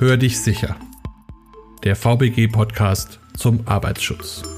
Hör dich sicher. Der VBG-Podcast zum Arbeitsschutz.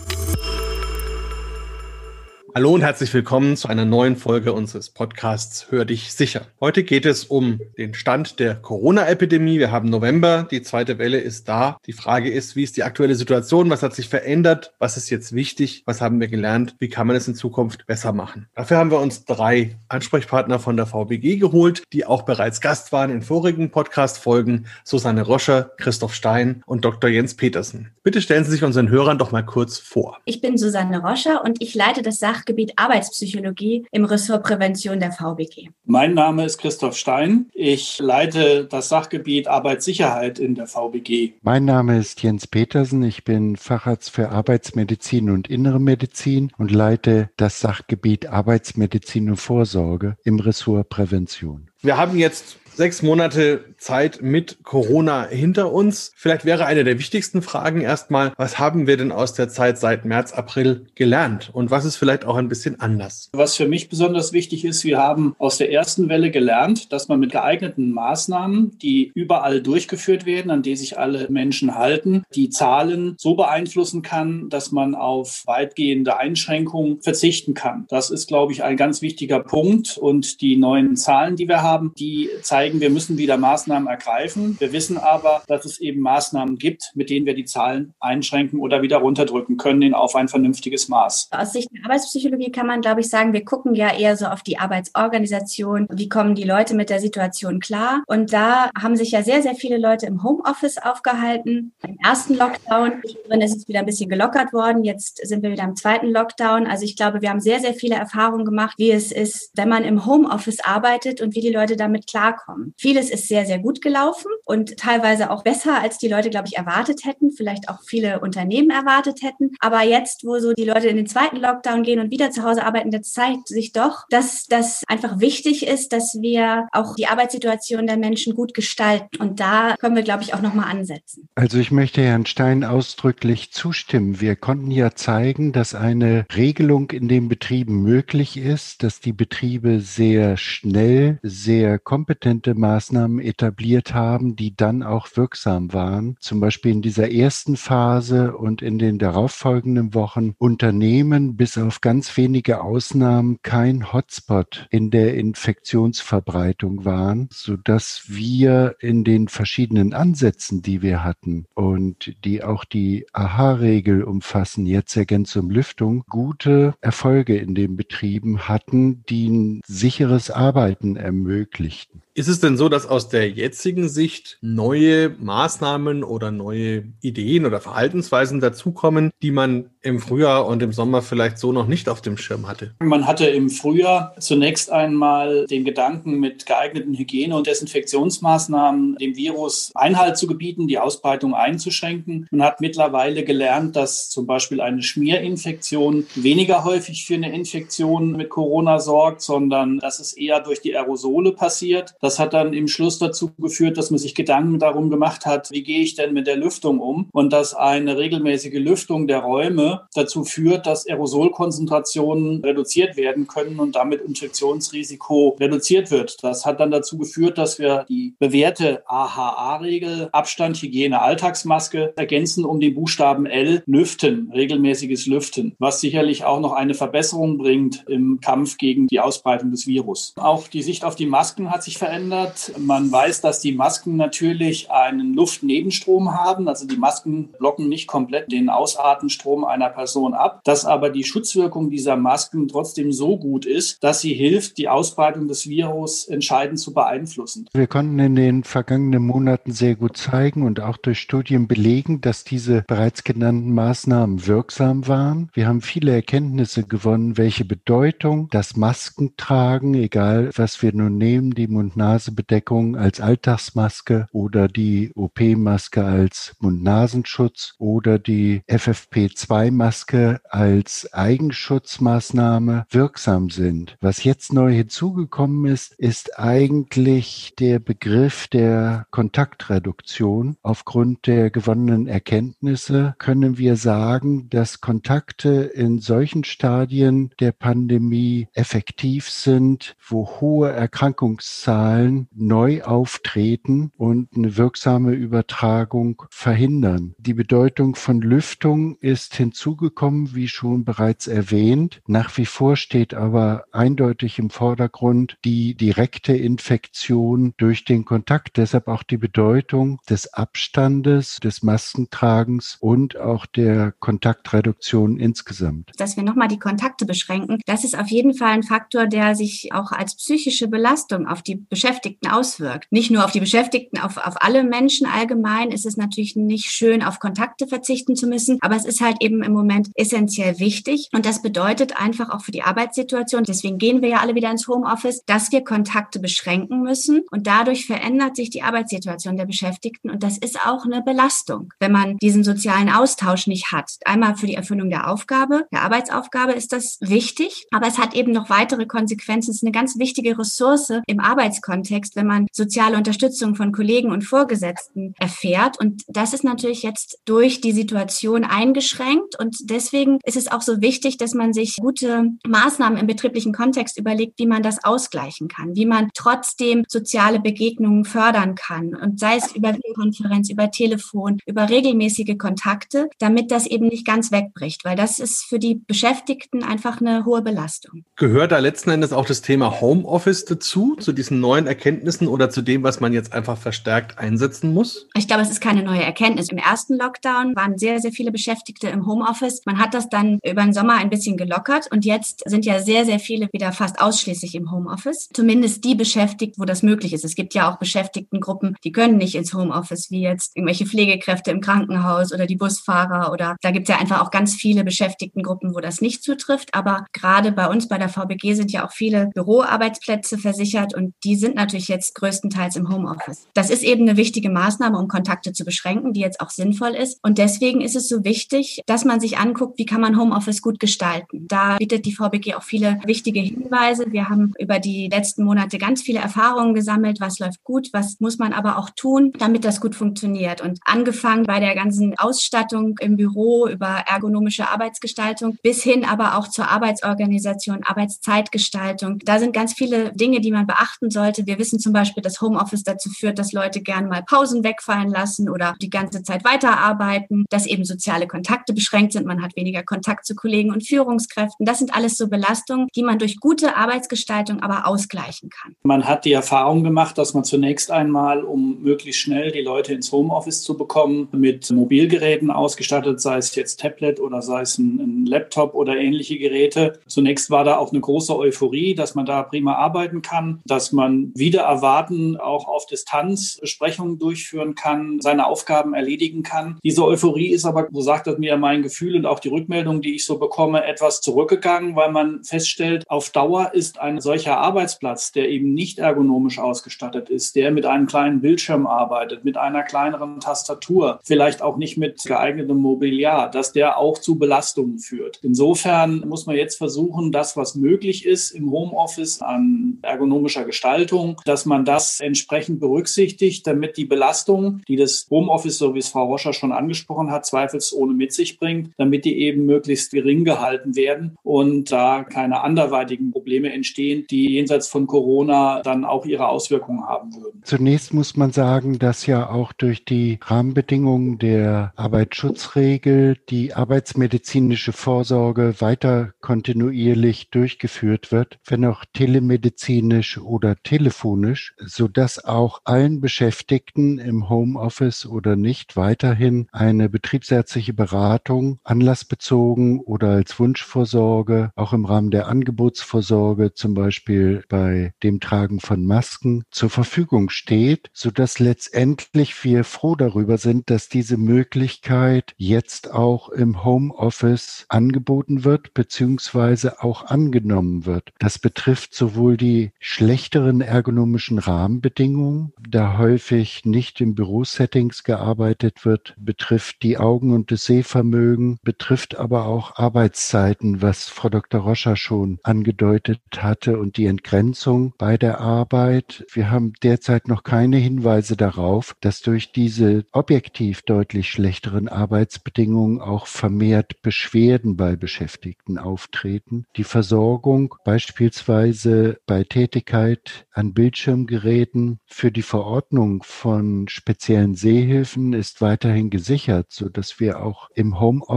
Hallo und herzlich willkommen zu einer neuen Folge unseres Podcasts Hör dich sicher. Heute geht es um den Stand der Corona-Epidemie. Wir haben November, die zweite Welle ist da. Die Frage ist, wie ist die aktuelle Situation? Was hat sich verändert? Was ist jetzt wichtig? Was haben wir gelernt? Wie kann man es in Zukunft besser machen? Dafür haben wir uns drei Ansprechpartner von der VBG geholt, die auch bereits Gast waren in vorigen Podcast-Folgen. Susanne Roscher, Christoph Stein und Dr. Jens Petersen. Bitte stellen Sie sich unseren Hörern doch mal kurz vor. Ich bin Susanne Roscher und ich leite das Sach Fachgebiet Arbeitspsychologie im Ressort Prävention der VBG. Mein Name ist Christoph Stein. Ich leite das Sachgebiet Arbeitssicherheit in der VBG. Mein Name ist Jens Petersen. Ich bin Facharzt für Arbeitsmedizin und Innere Medizin und leite das Sachgebiet Arbeitsmedizin und Vorsorge im Ressort Prävention. Wir haben jetzt sechs Monate Zeit mit Corona hinter uns. Vielleicht wäre eine der wichtigsten Fragen erstmal, was haben wir denn aus der Zeit seit März, April gelernt? Und was ist vielleicht auch ein bisschen anders? Was für mich besonders wichtig ist, wir haben aus der ersten Welle gelernt, dass man mit geeigneten Maßnahmen, die überall durchgeführt werden, an die sich alle Menschen halten, die Zahlen so beeinflussen kann, dass man auf weitgehende Einschränkungen verzichten kann. Das ist, glaube ich, ein ganz wichtiger Punkt. Und die neuen Zahlen, die wir haben, die zeigen, zeigen, wir müssen wieder Maßnahmen ergreifen. Wir wissen aber, dass es eben Maßnahmen gibt, mit denen wir die Zahlen einschränken oder wieder runterdrücken können auf ein vernünftiges Maß. Aus Sicht der Arbeitspsychologie kann man, glaube ich, sagen, wir gucken ja eher so auf die Arbeitsorganisation. Wie kommen die Leute mit der Situation klar? Und da haben sich ja sehr, sehr viele Leute im Homeoffice aufgehalten. Im ersten Lockdown ist es wieder ein bisschen gelockert worden. Jetzt sind wir wieder im zweiten Lockdown. Also ich glaube, wir haben sehr, sehr viele Erfahrungen gemacht, wie es ist, wenn man im Homeoffice arbeitet und wie die Leute damit klarkommen haben. Vieles ist sehr, sehr gut gelaufen und teilweise auch besser, als die Leute, glaube ich, erwartet hätten, vielleicht auch viele Unternehmen erwartet hätten. Aber jetzt, wo so die Leute in den zweiten Lockdown gehen und wieder zu Hause arbeiten, da zeigt sich doch, dass das einfach wichtig ist, dass wir auch die Arbeitssituation der Menschen gut gestalten. Und da können wir, glaube ich, auch nochmal ansetzen. Also ich möchte Herrn Stein ausdrücklich zustimmen. Wir konnten ja zeigen, dass eine Regelung in den Betrieben möglich ist, dass die Betriebe sehr schnell, sehr kompetente bestimmte Maßnahmen etabliert haben, die dann auch wirksam waren. Zum Beispiel in dieser ersten Phase und in den darauffolgenden Wochen Unternehmen bis auf ganz wenige Ausnahmen kein Hotspot in der Infektionsverbreitung waren, so dass wir in den verschiedenen Ansätzen, die wir hatten und die auch die AHA-Regel umfassen, jetzt Ergänzung Lüftung, gute Erfolge in den Betrieben hatten, die ein sicheres Arbeiten ermöglichten. Ist es denn so, dass aus der jetzigen Sicht neue Maßnahmen oder neue Ideen oder Verhaltensweisen dazukommen, die man im Frühjahr und im Sommer vielleicht so noch nicht auf dem Schirm hatte? Man hatte im Frühjahr zunächst einmal den Gedanken, mit geeigneten Hygiene- und Desinfektionsmaßnahmen dem Virus Einhalt zu gebieten, die Ausbreitung einzuschränken. Man hat mittlerweile gelernt, dass zum Beispiel eine Schmierinfektion weniger häufig für eine Infektion mit Corona sorgt, sondern dass es eher durch die Aerosole passiert. Das hat dann im Schluss dazu geführt, dass man sich Gedanken darum gemacht hat, wie gehe ich denn mit der Lüftung um und dass eine regelmäßige Lüftung der Räume dazu führt, dass Aerosolkonzentrationen reduziert werden können und damit Infektionsrisiko reduziert wird. Das hat dann dazu geführt, dass wir die bewährte AHA-Regel Abstand, Hygiene, Alltagsmaske ergänzen um den Buchstaben L Lüften, regelmäßiges Lüften, was sicherlich auch noch eine Verbesserung bringt im Kampf gegen die Ausbreitung des Virus. Auch die Sicht auf die Masken hat sich verändert. Man weiß, dass die Masken natürlich einen Luftnebenstrom haben. Also die Masken blocken nicht komplett den Ausatmenstrom einer Person ab. Dass aber die Schutzwirkung dieser Masken trotzdem so gut ist, dass sie hilft, die Ausbreitung des Virus entscheidend zu beeinflussen. Wir konnten in den vergangenen Monaten sehr gut zeigen und auch durch Studien belegen, dass diese bereits genannten Maßnahmen wirksam waren. Wir haben viele Erkenntnisse gewonnen, welche Bedeutung das Maskentragen, egal was wir nun nehmen, die Mund Mund-Nase-Bedeckung als Alltagsmaske oder die OP-Maske als Mund-Nasenschutz oder die FFP2 FFP2-Maske als Eigenschutzmaßnahme wirksam sind. Was jetzt neu hinzugekommen ist, ist eigentlich der Begriff der Kontaktreduktion. Aufgrund der gewonnenen Erkenntnisse können wir sagen, dass Kontakte in solchen Stadien der Pandemie effektiv sind, wo hohe Erkrankungszahlen neu auftreten und eine wirksame Übertragung verhindern. Die Bedeutung von Lüftung ist hinzugekommen, wie schon bereits erwähnt. Nach wie vor steht aber eindeutig im Vordergrund die direkte Infektion durch den Kontakt. Deshalb auch die Bedeutung des Abstandes, des Maskentragens und auch der Kontaktreduktion insgesamt. Dass wir nochmal die Kontakte beschränken, das ist auf jeden Fall ein Faktor, der sich auch als psychische Belastung auf die Beschäftigten auswirkt. Nicht nur auf die Beschäftigten, auf, auf alle Menschen allgemein ist es natürlich nicht schön, auf Kontakte verzichten zu müssen, aber es ist halt eben im Moment essentiell wichtig. Und das bedeutet einfach auch für die Arbeitssituation, deswegen gehen wir ja alle wieder ins Homeoffice, dass wir Kontakte beschränken müssen. Und dadurch verändert sich die Arbeitssituation der Beschäftigten. Und das ist auch eine Belastung, wenn man diesen sozialen Austausch nicht hat. Einmal für die Erfüllung der Aufgabe, der Arbeitsaufgabe ist das wichtig, aber es hat eben noch weitere Konsequenzen. Es ist eine ganz wichtige Ressource im Arbeitskontext, wenn man soziale Unterstützung von Kollegen und Vorgesetzten erfährt. Und das ist natürlich jetzt durch die Situation eingeschränkt und deswegen ist es auch so wichtig, dass man sich gute Maßnahmen im betrieblichen Kontext überlegt, wie man das ausgleichen kann, wie man trotzdem soziale Begegnungen fördern kann und sei es über Videokonferenz, über Telefon, über regelmäßige Kontakte, damit das eben nicht ganz wegbricht, weil das ist für die Beschäftigten einfach eine hohe Belastung. Gehört da letzten Endes auch das Thema Homeoffice dazu, zu diesen neuen Erkenntnissen oder zu dem, was man jetzt einfach verstärkt einsetzen muss? Ich glaube, es ist keine neue Erkenntnis. Im ersten Lockdown waren sehr, sehr viele Beschäftigte im Homeoffice. Man hat das dann über den Sommer ein bisschen gelockert und jetzt sind ja sehr, sehr viele wieder fast ausschließlich im Homeoffice. Zumindest die beschäftigt, wo das möglich ist. Es gibt ja auch Beschäftigtengruppen, die können nicht ins Homeoffice, wie jetzt irgendwelche Pflegekräfte im Krankenhaus oder die Busfahrer oder da gibt es ja einfach auch ganz viele Beschäftigtengruppen, wo das nicht zutrifft. Aber gerade bei uns bei der VBG sind ja auch viele Büroarbeitsplätze versichert und die sind natürlich jetzt größtenteils im Homeoffice. Das ist eben eine wichtige Maßnahme, um Kontakte zu beschränken, die jetzt auch sinnvoll ist. Und deswegen ist es so wichtig, dass man sich anguckt, wie kann man Homeoffice gut gestalten. Da bietet die VBG auch viele wichtige Hinweise. Wir haben über die letzten Monate ganz viele Erfahrungen gesammelt, was läuft gut, was muss man aber auch tun, damit das gut funktioniert. Und angefangen bei der ganzen Ausstattung im Büro über ergonomische Arbeitsgestaltung bis hin aber auch zur Arbeitsorganisation, Arbeitszeitgestaltung. Da sind ganz viele Dinge, die man beachten sollte. Wir wissen zum Beispiel, dass Homeoffice dazu führt, dass Leute gern mal Pausen wegfallen lassen oder die ganze Zeit weiterarbeiten, dass eben soziale Kontakte beschränkt sind. Man hat weniger Kontakt zu Kollegen und Führungskräften. Das sind alles so Belastungen, die man durch gute Arbeitsgestaltung aber ausgleichen kann. Man hat die Erfahrung gemacht, dass man zunächst einmal, um möglichst schnell die Leute ins Homeoffice zu bekommen, mit Mobilgeräten ausgestattet, sei es jetzt Tablet oder sei es ein Laptop oder ähnliche Geräte. Zunächst war da auch eine große Euphorie, dass man da prima arbeiten kann, dass man wieder erwarten auch auf Distanz Besprechungen durchführen kann, seine Aufgaben erledigen kann. Diese Euphorie ist aber, so sagt das mir mein Gefühl und auch die Rückmeldung, die ich so bekomme, etwas zurückgegangen, weil man feststellt, auf Dauer ist ein solcher Arbeitsplatz, der eben nicht ergonomisch ausgestattet ist, der mit einem kleinen Bildschirm arbeitet, mit einer kleineren Tastatur, vielleicht auch nicht mit geeignetem Mobiliar, dass der auch zu Belastungen führt. Insofern muss man jetzt versuchen, das, was möglich ist im Homeoffice an ergonomischer Gestaltung, dass man das entsprechend berücksichtigt, damit die Belastung, die das Homeoffice, so wie es Frau Roscher schon angesprochen hat, zweifelsohne mit sich bringt, damit die eben möglichst gering gehalten werden und da keine anderweitigen Probleme entstehen, die jenseits von Corona dann auch ihre Auswirkungen haben würden. Zunächst muss man sagen, dass ja auch durch die Rahmenbedingungen der Arbeitsschutzregel die arbeitsmedizinische Vorsorge weiter kontinuierlich durchgeführt wird, wenn auch telemedizinisch oder telefonisch, sodass auch allen Beschäftigten im Homeoffice oder nicht weiterhin eine betriebsärztliche Beratung anlassbezogen oder als Wunschvorsorge, auch im Rahmen der Angebotsvorsorge, zum Beispiel bei dem Tragen von Masken, zur Verfügung steht, sodass letztendlich wir froh darüber sind, dass diese Möglichkeit jetzt auch im Homeoffice angeboten wird, beziehungsweise auch angenommen wird. Das betrifft sowohl die schlechteren ergonomischen Rahmenbedingungen, da häufig nicht in Bürosettings gearbeitet wird, betrifft die Augen- und das Sehvermögen folgen, betrifft aber auch Arbeitszeiten, was Frau Dr. Roscher schon angedeutet hatte und die Entgrenzung bei der Arbeit. Wir haben derzeit noch keine Hinweise darauf, dass durch diese objektiv deutlich schlechteren Arbeitsbedingungen auch vermehrt Beschwerden bei Beschäftigten auftreten. Die Versorgung beispielsweise bei Tätigkeit an Bildschirmgeräten für die Verordnung von speziellen Sehhilfen ist weiterhin gesichert, so dass wir auch im Homeoffice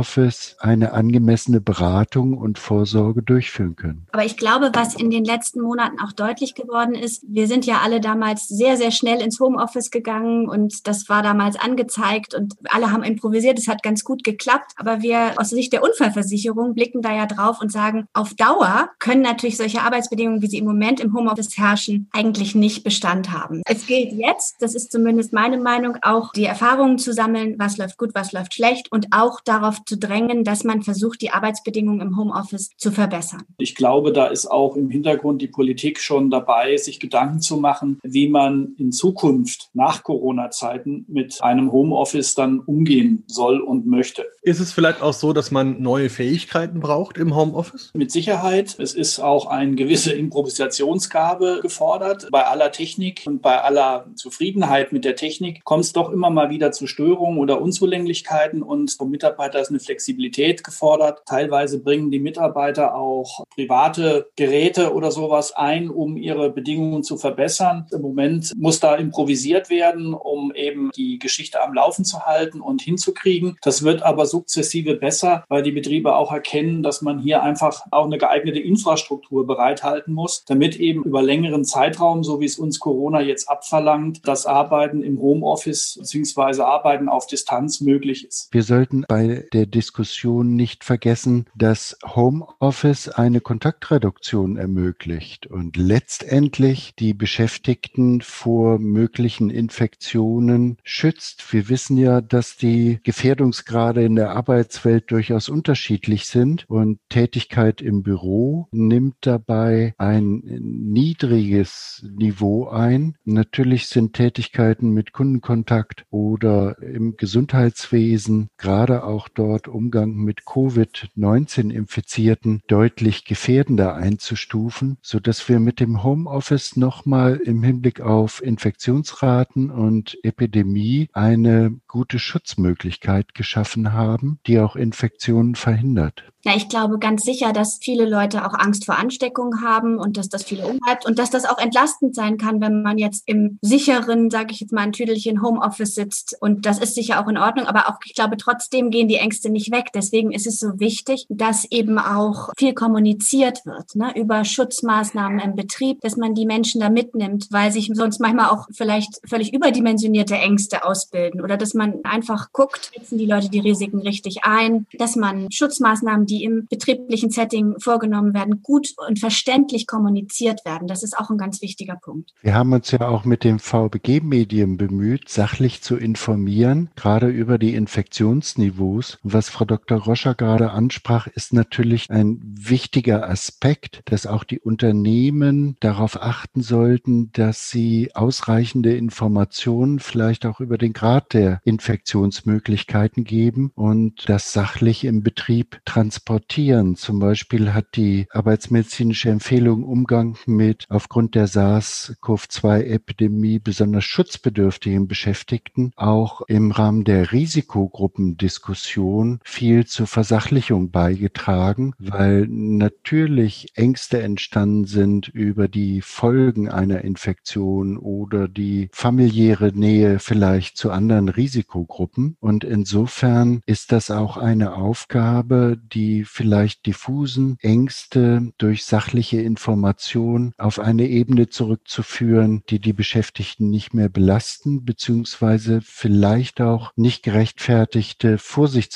eine angemessene Beratung und Vorsorge durchführen können. Aber ich glaube, was in den letzten Monaten auch deutlich geworden ist, wir sind ja alle damals sehr, sehr schnell ins Homeoffice gegangen und das war damals angezeigt und alle haben improvisiert. Es hat ganz gut geklappt. Aber wir aus Sicht der Unfallversicherung blicken da ja drauf und sagen, auf Dauer können natürlich solche Arbeitsbedingungen, wie sie im Moment im Homeoffice herrschen, eigentlich nicht Bestand haben. Es gilt jetzt, das ist zumindest meine Meinung, auch die Erfahrungen zu sammeln, was läuft gut, was läuft schlecht und auch darauf zu drängen, dass man versucht, die Arbeitsbedingungen im Homeoffice zu verbessern. Ich glaube, da ist auch im Hintergrund die Politik schon dabei, sich Gedanken zu machen, wie man in Zukunft nach Corona-Zeiten mit einem Homeoffice dann umgehen soll und möchte. Ist es vielleicht auch so, dass man neue Fähigkeiten braucht im Homeoffice? Mit Sicherheit. Es ist auch eine gewisse Improvisationsgabe gefordert. Bei aller Technik und bei aller Zufriedenheit mit der Technik kommt es doch immer mal wieder zu Störungen oder Unzulänglichkeiten und vom Mitarbeiter ist eine Flexibilität gefordert. Teilweise bringen die Mitarbeiter auch private Geräte oder sowas ein, um ihre Bedingungen zu verbessern. Im Moment muss da improvisiert werden, um eben die Geschichte am Laufen zu halten und hinzukriegen. Das wird aber sukzessive besser, weil die Betriebe auch erkennen, dass man hier einfach auch eine geeignete Infrastruktur bereithalten muss, damit eben über längeren Zeitraum, so wie es uns Corona jetzt abverlangt, das Arbeiten im Homeoffice bzw. Arbeiten auf Distanz möglich ist. Wir sollten bei der Diskussion nicht vergessen, dass Homeoffice eine Kontaktreduktion ermöglicht und letztendlich die Beschäftigten vor möglichen Infektionen schützt. Wir wissen ja, dass die Gefährdungsgrade in der Arbeitswelt durchaus unterschiedlich sind und Tätigkeit im Büro nimmt dabei ein niedriges Niveau ein. Natürlich sind Tätigkeiten mit Kundenkontakt oder im Gesundheitswesen, gerade auch dort Umgang mit Covid-19-Infizierten deutlich gefährdender einzustufen, so dass wir mit dem Homeoffice nochmal im Hinblick auf Infektionsraten und Epidemie eine gute Schutzmöglichkeit geschaffen haben, die auch Infektionen verhindert. Ja, ich glaube ganz sicher, dass viele Leute auch Angst vor Ansteckung haben und dass das viele umtreibt und dass das auch entlastend sein kann, wenn man jetzt im sicheren, sage ich jetzt mal, ein Tüdelchen Homeoffice sitzt. Und das ist sicher auch in Ordnung, aber auch ich glaube, trotzdem gehen die Ängste nicht weg. Deswegen ist es so wichtig, dass eben auch viel kommuniziert wird ne, über Schutzmaßnahmen im Betrieb, dass man die Menschen da mitnimmt, weil sich sonst manchmal auch vielleicht völlig überdimensionierte Ängste ausbilden oder dass man einfach guckt, setzen die Leute die Risiken richtig ein, dass man Schutzmaßnahmen, die im betrieblichen Setting vorgenommen werden, gut und verständlich kommuniziert werden. Das ist auch ein ganz wichtiger Punkt. Wir haben uns ja auch mit dem VBG-Medium bemüht, sachlich zu informieren, gerade über die Infektionsniveaus. Was Frau Dr. Roscher gerade ansprach, ist natürlich ein wichtiger Aspekt, dass auch die Unternehmen darauf achten sollten, dass sie ausreichende Informationen vielleicht auch über den Grad der Infektionsmöglichkeiten geben und das sachlich im Betrieb transportieren. Zum Beispiel hat die arbeitsmedizinische Empfehlung Umgang mit aufgrund der SARS-CoV-2-Epidemie besonders schutzbedürftigen Beschäftigten auch im Rahmen der Risikogruppendiskussion viel zur Versachlichung beigetragen, weil natürlich Ängste entstanden sind über die Folgen einer Infektion oder die familiäre Nähe vielleicht zu anderen Risikogruppen. Und insofern ist das auch eine Aufgabe, die vielleicht diffusen Ängste durch sachliche Information auf eine Ebene zurückzuführen, die die Beschäftigten nicht mehr belasten, beziehungsweise vielleicht auch nicht gerechtfertigte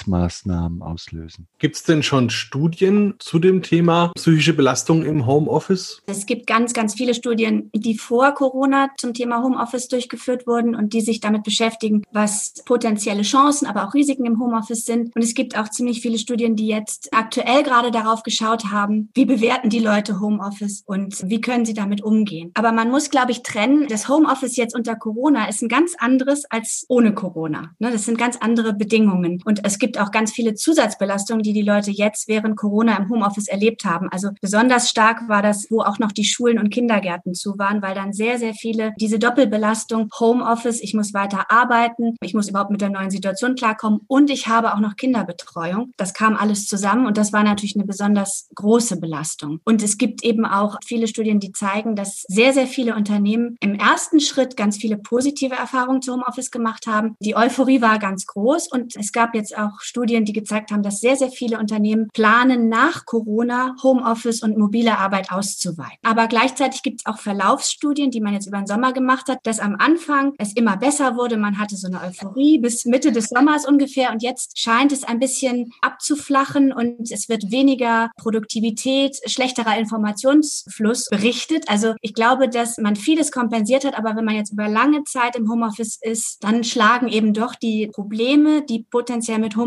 Vorsichtsmaßnahmen auslösen. Gibt es denn schon Studien zu dem Thema psychische Belastung im Homeoffice? Es gibt ganz, ganz viele Studien, die vor Corona zum Thema Homeoffice durchgeführt wurden und die sich damit beschäftigen, was potenzielle Chancen, aber auch Risiken im Homeoffice sind. Und es gibt auch ziemlich viele Studien, die jetzt aktuell gerade darauf geschaut haben, wie bewerten die Leute Homeoffice und wie können sie damit umgehen. Aber man muss, glaube ich, trennen, das Homeoffice jetzt unter Corona ist ein ganz anderes als ohne Corona. Ne, das sind ganz andere Bedingungen. Und es gibt gibt auch ganz viele Zusatzbelastungen, die die Leute jetzt während Corona im Homeoffice erlebt haben. Also besonders stark war das, wo auch noch die Schulen und Kindergärten zu waren, weil dann sehr, sehr viele diese Doppelbelastung Homeoffice, ich muss weiter arbeiten, ich muss überhaupt mit der neuen Situation klarkommen und ich habe auch noch Kinderbetreuung. Das kam alles zusammen und das war natürlich eine besonders große Belastung. Und es gibt eben auch viele Studien, die zeigen, dass sehr, sehr viele Unternehmen im ersten Schritt ganz viele positive Erfahrungen zu Homeoffice gemacht haben. Die Euphorie war ganz groß und es gab jetzt auch Studien, die gezeigt haben, dass sehr, sehr viele Unternehmen planen, nach Corona Homeoffice und mobile Arbeit auszuweiten. Aber gleichzeitig gibt es auch Verlaufsstudien, die man jetzt über den Sommer gemacht hat, dass am Anfang es immer besser wurde. Man hatte so eine Euphorie bis Mitte des Sommers ungefähr und jetzt scheint es ein bisschen abzuflachen und es wird weniger Produktivität, schlechterer Informationsfluss berichtet. Also ich glaube, dass man vieles kompensiert hat, aber wenn man jetzt über lange Zeit im Homeoffice ist, dann schlagen eben doch die Probleme, die potenziell mit Homeoffice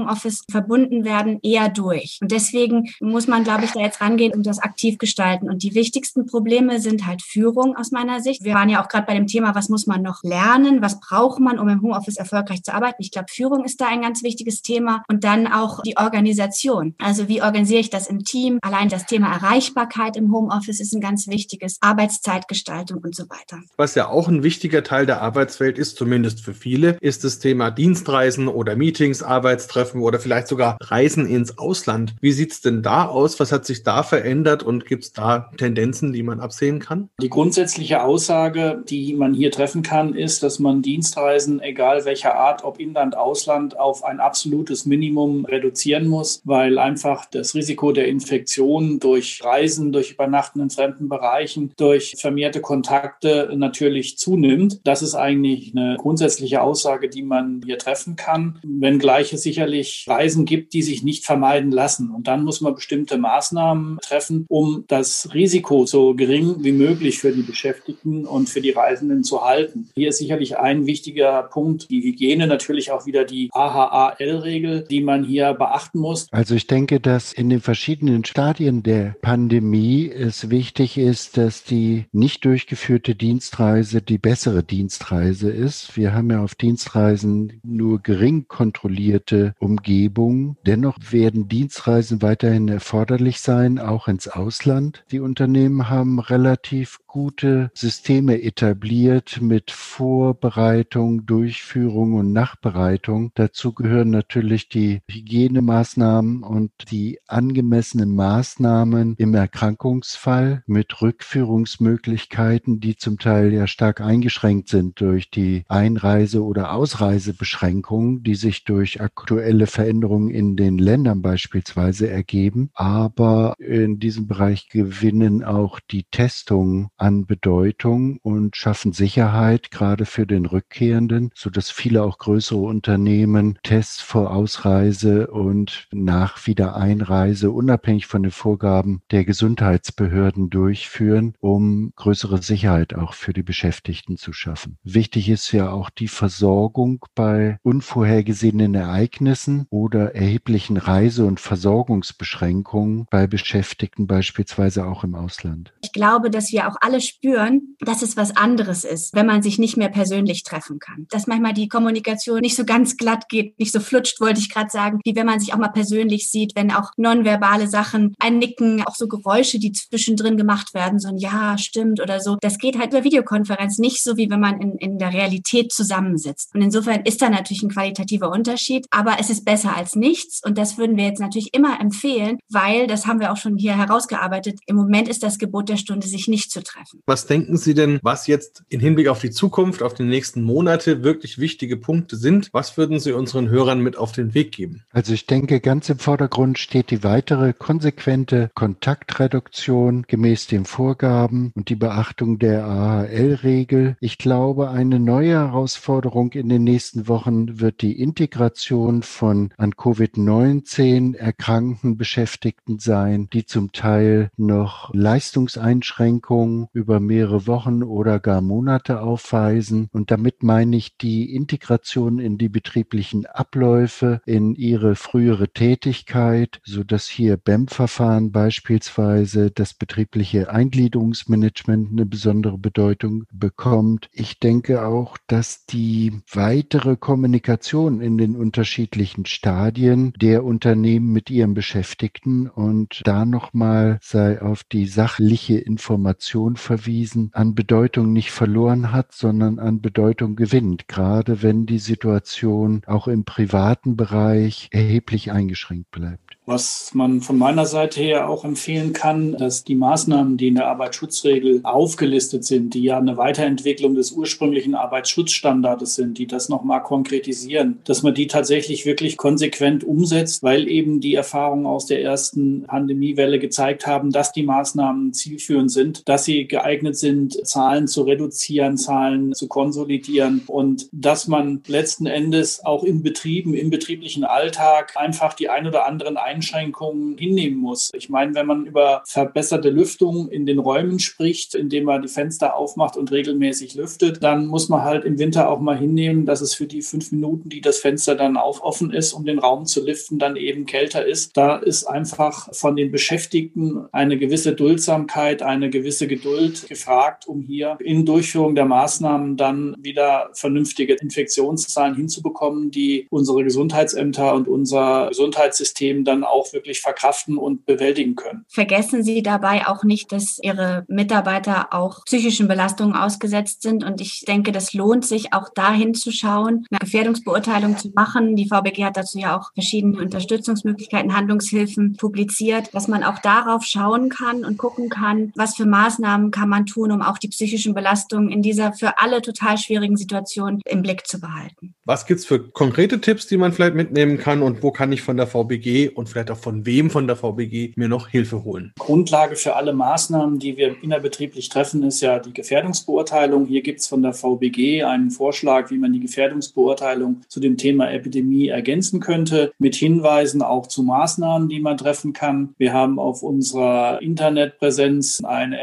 verbunden werden, eher durch. Und deswegen muss man, glaube ich, da jetzt rangehen und das aktiv gestalten. Und die wichtigsten Probleme sind halt Führung aus meiner Sicht. Wir waren ja auch gerade bei dem Thema, was muss man noch lernen? Was braucht man, um im Homeoffice erfolgreich zu arbeiten? Ich glaube, Führung ist da ein ganz wichtiges Thema. Und dann auch die Organisation. Also wie organisiere ich das im Team? Allein das Thema Erreichbarkeit im Homeoffice ist ein ganz wichtiges. Arbeitszeitgestaltung und so weiter. Was ja auch ein wichtiger Teil der Arbeitswelt ist, zumindest für viele, ist das Thema Dienstreisen oder Meetings, Arbeitstreffen oder vielleicht sogar Reisen ins Ausland. Wie sieht es denn da aus? Was hat sich da verändert und gibt es da Tendenzen, die man absehen kann? Die grundsätzliche Aussage, die man hier treffen kann, ist, dass man Dienstreisen, egal welcher Art, ob Inland, Ausland, auf ein absolutes Minimum reduzieren muss, weil einfach das Risiko der Infektion durch Reisen, durch Übernachten in fremden Bereichen, durch vermehrte Kontakte natürlich zunimmt. Das ist eigentlich eine grundsätzliche Aussage, die man hier treffen kann, wenngleich es sicherlich Reisen gibt, die sich nicht vermeiden lassen. Und dann muss man bestimmte Maßnahmen treffen, um das Risiko so gering wie möglich für die Beschäftigten und für die Reisenden zu halten. Hier ist sicherlich ein wichtiger Punkt die Hygiene, natürlich auch wieder die AHAL-Regel, die man hier beachten muss. Also ich denke, dass in den verschiedenen Stadien der Pandemie es wichtig ist, dass die nicht durchgeführte Dienstreise die bessere Dienstreise ist. Wir haben ja auf Dienstreisen nur gering kontrollierte Umgebung. Dennoch werden Dienstreisen weiterhin erforderlich sein, auch ins Ausland. Die Unternehmen haben relativ gute Systeme etabliert mit Vorbereitung, Durchführung und Nachbereitung. Dazu gehören natürlich die Hygienemaßnahmen und die angemessenen Maßnahmen im Erkrankungsfall mit Rückführungsmöglichkeiten, die zum Teil ja stark eingeschränkt sind durch die Einreise- oder Ausreisebeschränkungen, die sich durch aktuelle Veränderungen in den Ländern beispielsweise ergeben. Aber in diesem Bereich gewinnen auch die Testungen an Bedeutung und schaffen Sicherheit, gerade für den Rückkehrenden, so dass viele auch größere Unternehmen Tests vor Ausreise und nach Wiedereinreise unabhängig von den Vorgaben der Gesundheitsbehörden durchführen, um größere Sicherheit auch für die Beschäftigten zu schaffen. Wichtig ist ja auch die Versorgung bei unvorhergesehenen Ereignissen oder erheblichen Reise- und Versorgungsbeschränkungen bei Beschäftigten beispielsweise auch im Ausland. Ich glaube, dass wir auch alle alle spüren, dass es was anderes ist, wenn man sich nicht mehr persönlich treffen kann. Dass manchmal die Kommunikation nicht so ganz glatt geht, nicht so flutscht, wollte ich gerade sagen, wie wenn man sich auch mal persönlich sieht, wenn auch nonverbale Sachen, ein Nicken, auch so Geräusche, die zwischendrin gemacht werden, so ein Ja, stimmt oder so. Das geht halt über Videokonferenz nicht so, wie wenn man in, in der Realität zusammensitzt. Und insofern ist da natürlich ein qualitativer Unterschied, aber es ist besser als nichts. Und das würden wir jetzt natürlich immer empfehlen, weil, das haben wir auch schon hier herausgearbeitet, im Moment ist das Gebot der Stunde, sich nicht zu treffen treffen. Was denken Sie denn, was jetzt im Hinblick auf die Zukunft, auf die nächsten Monate wirklich wichtige Punkte sind? Was würden Sie unseren Hörern mit auf den Weg geben? Also ich denke, ganz im Vordergrund steht die weitere konsequente Kontaktreduktion gemäß den Vorgaben und die Beachtung der AHL-Regel. Ich glaube, eine neue Herausforderung in den nächsten Wochen wird die Integration von an Covid-19 erkrankten Beschäftigten sein, die zum Teil noch Leistungseinschränkungen über mehrere Wochen oder gar Monate aufweisen. Und damit meine ich die Integration in die betrieblichen Abläufe, in ihre frühere Tätigkeit, so dass hier BEM-Verfahren beispielsweise das betriebliche Eingliederungsmanagement eine besondere Bedeutung bekommt. Ich denke auch, dass die weitere Kommunikation in den unterschiedlichen Stadien der Unternehmen mit ihren Beschäftigten und da nochmal sei auf die sachliche Information verwiesen, an Bedeutung nicht verloren hat, sondern an Bedeutung gewinnt, gerade wenn die Situation auch im privaten Bereich erheblich eingeschränkt bleibt. Was man von meiner Seite her auch empfehlen kann, dass die Maßnahmen, die in der Arbeitsschutzregel aufgelistet sind, die ja eine Weiterentwicklung des ursprünglichen Arbeitsschutzstandards sind, die das nochmal konkretisieren, dass man die tatsächlich wirklich konsequent umsetzt, weil eben die Erfahrungen aus der ersten Pandemiewelle gezeigt haben, dass die Maßnahmen zielführend sind, dass sie geeignet sind, Zahlen zu reduzieren, Zahlen zu konsolidieren und dass man letzten Endes auch in Betrieben, im betrieblichen Alltag einfach die ein oder anderen Einschränkungen hinnehmen muss. Ich meine, wenn man über verbesserte Lüftung in den Räumen spricht, indem man die Fenster aufmacht und regelmäßig lüftet, dann muss man halt im Winter auch mal hinnehmen, dass es für die fünf Minuten, die das Fenster dann auf offen ist, um den Raum zu lüften, dann eben kälter ist. Da ist einfach von den Beschäftigten eine gewisse Duldsamkeit, eine gewisse Geduld gefragt, um hier in Durchführung der Maßnahmen dann wieder vernünftige Infektionszahlen hinzubekommen, die unsere Gesundheitsämter und unser Gesundheitssystem dann auch wirklich verkraften und bewältigen können. Vergessen Sie dabei auch nicht, dass Ihre Mitarbeiter auch psychischen Belastungen ausgesetzt sind. Und ich denke, das lohnt sich auch dahin zu schauen, eine Gefährdungsbeurteilung zu machen. Die VBG hat dazu ja auch verschiedene Unterstützungsmöglichkeiten, Handlungshilfen publiziert, dass man auch darauf schauen kann und gucken kann, was für Maßnahmen kann man tun, um auch die psychischen Belastungen in dieser für alle total schwierigen Situation im Blick zu behalten. Was gibt es für konkrete Tipps, die man vielleicht mitnehmen kann und wo kann ich von der VBG und vielleicht auch von wem von der VBG mir noch Hilfe holen? Grundlage für alle Maßnahmen, die wir innerbetrieblich treffen, ist ja die Gefährdungsbeurteilung. Hier gibt es von der VBG einen Vorschlag, wie man die Gefährdungsbeurteilung zu dem Thema Epidemie ergänzen könnte, mit Hinweisen auch zu Maßnahmen, die man treffen kann. Wir haben auf unserer Internetpräsenz eine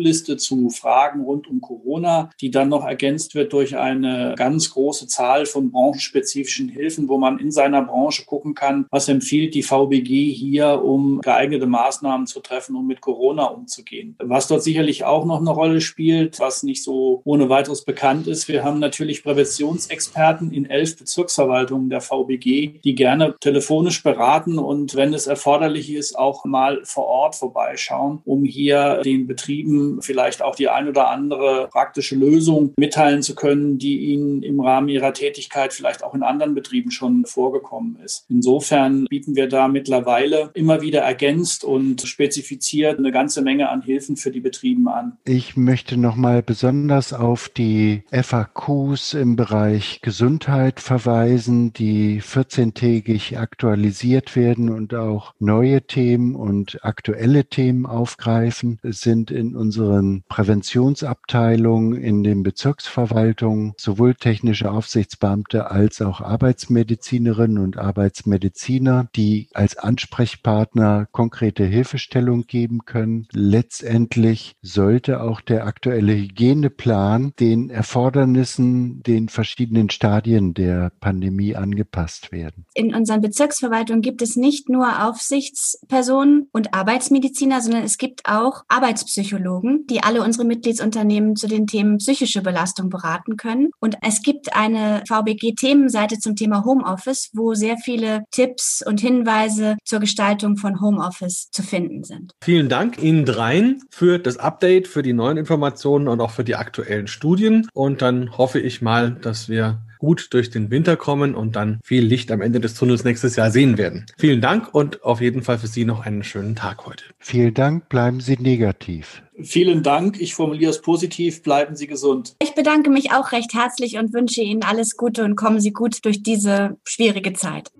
FAQ-Liste zu Fragen rund um Corona, die dann noch ergänzt wird durch eine ganz große Zahl von branchenspezifischen Hilfen, wo man in seiner Branche gucken kann, was empfiehlt die VBG hier, um geeignete Maßnahmen zu treffen, um mit Corona umzugehen. Was dort sicherlich auch noch eine Rolle spielt, was nicht so ohne weiteres bekannt ist, wir haben natürlich Präventionsexperten in elf Bezirksverwaltungen der VBG, die gerne telefonisch beraten und wenn es erforderlich ist, auch mal vor Ort vorbeischauen, um hier den Betrieben vielleicht auch die ein oder andere praktische Lösung mitteilen zu können, die ihnen im Rahmen ihrer Tätigkeit vielleicht auch in anderen Betrieben schon vorgekommen ist. Insofern bieten wir da mittlerweile immer wieder ergänzt und spezifiziert eine ganze Menge an Hilfen für die Betrieben an. Ich möchte nochmal besonders auf die FAQs im Bereich Gesundheit verweisen, die 14-tägig aktualisiert werden und auch neue Themen und aktuelle Themen aufgreifen, sind in unseren Präventionsabteilungen in den Bezirksverwaltungen sowohl technische Aufsichtsbeamte als auch Arbeitsmedizinerinnen und Arbeitsmediziner, die als Ansprechpartner konkrete Hilfestellung geben können. Letztendlich sollte auch der aktuelle Hygieneplan den Erfordernissen, den verschiedenen Stadien der Pandemie angepasst werden. In unseren Bezirksverwaltungen gibt es nicht nur Aufsichtspersonen und Arbeitsmediziner, sondern es gibt auch Arbeitspsychologen, die alle unsere Mitgliedsunternehmen zu den Themen psychische Belastung beraten können. Und es gibt eine VBG-Themenseite zum Thema Homeoffice, wo sehr viele Tipps und Hinweise Hinweise zur Gestaltung von Homeoffice zu finden sind. Vielen Dank Ihnen dreien für das Update, für die neuen Informationen und auch für die aktuellen Studien. Und dann hoffe ich mal, dass wir gut durch den Winter kommen und dann viel Licht am Ende des Tunnels nächstes Jahr sehen werden. Vielen Dank und auf jeden Fall für Sie noch einen schönen Tag heute. Vielen Dank, bleiben Sie negativ. Vielen Dank. Ich formuliere es positiv. Bleiben Sie gesund. Ich bedanke mich auch recht herzlich und wünsche Ihnen alles Gute und kommen Sie gut durch diese schwierige Zeit.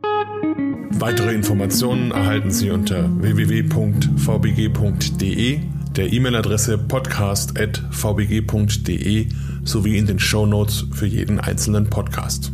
Weitere Informationen erhalten Sie unter www.vbg.de, der E-Mail-Adresse podcast.vbg.de sowie in den Show Notes für jeden einzelnen Podcast.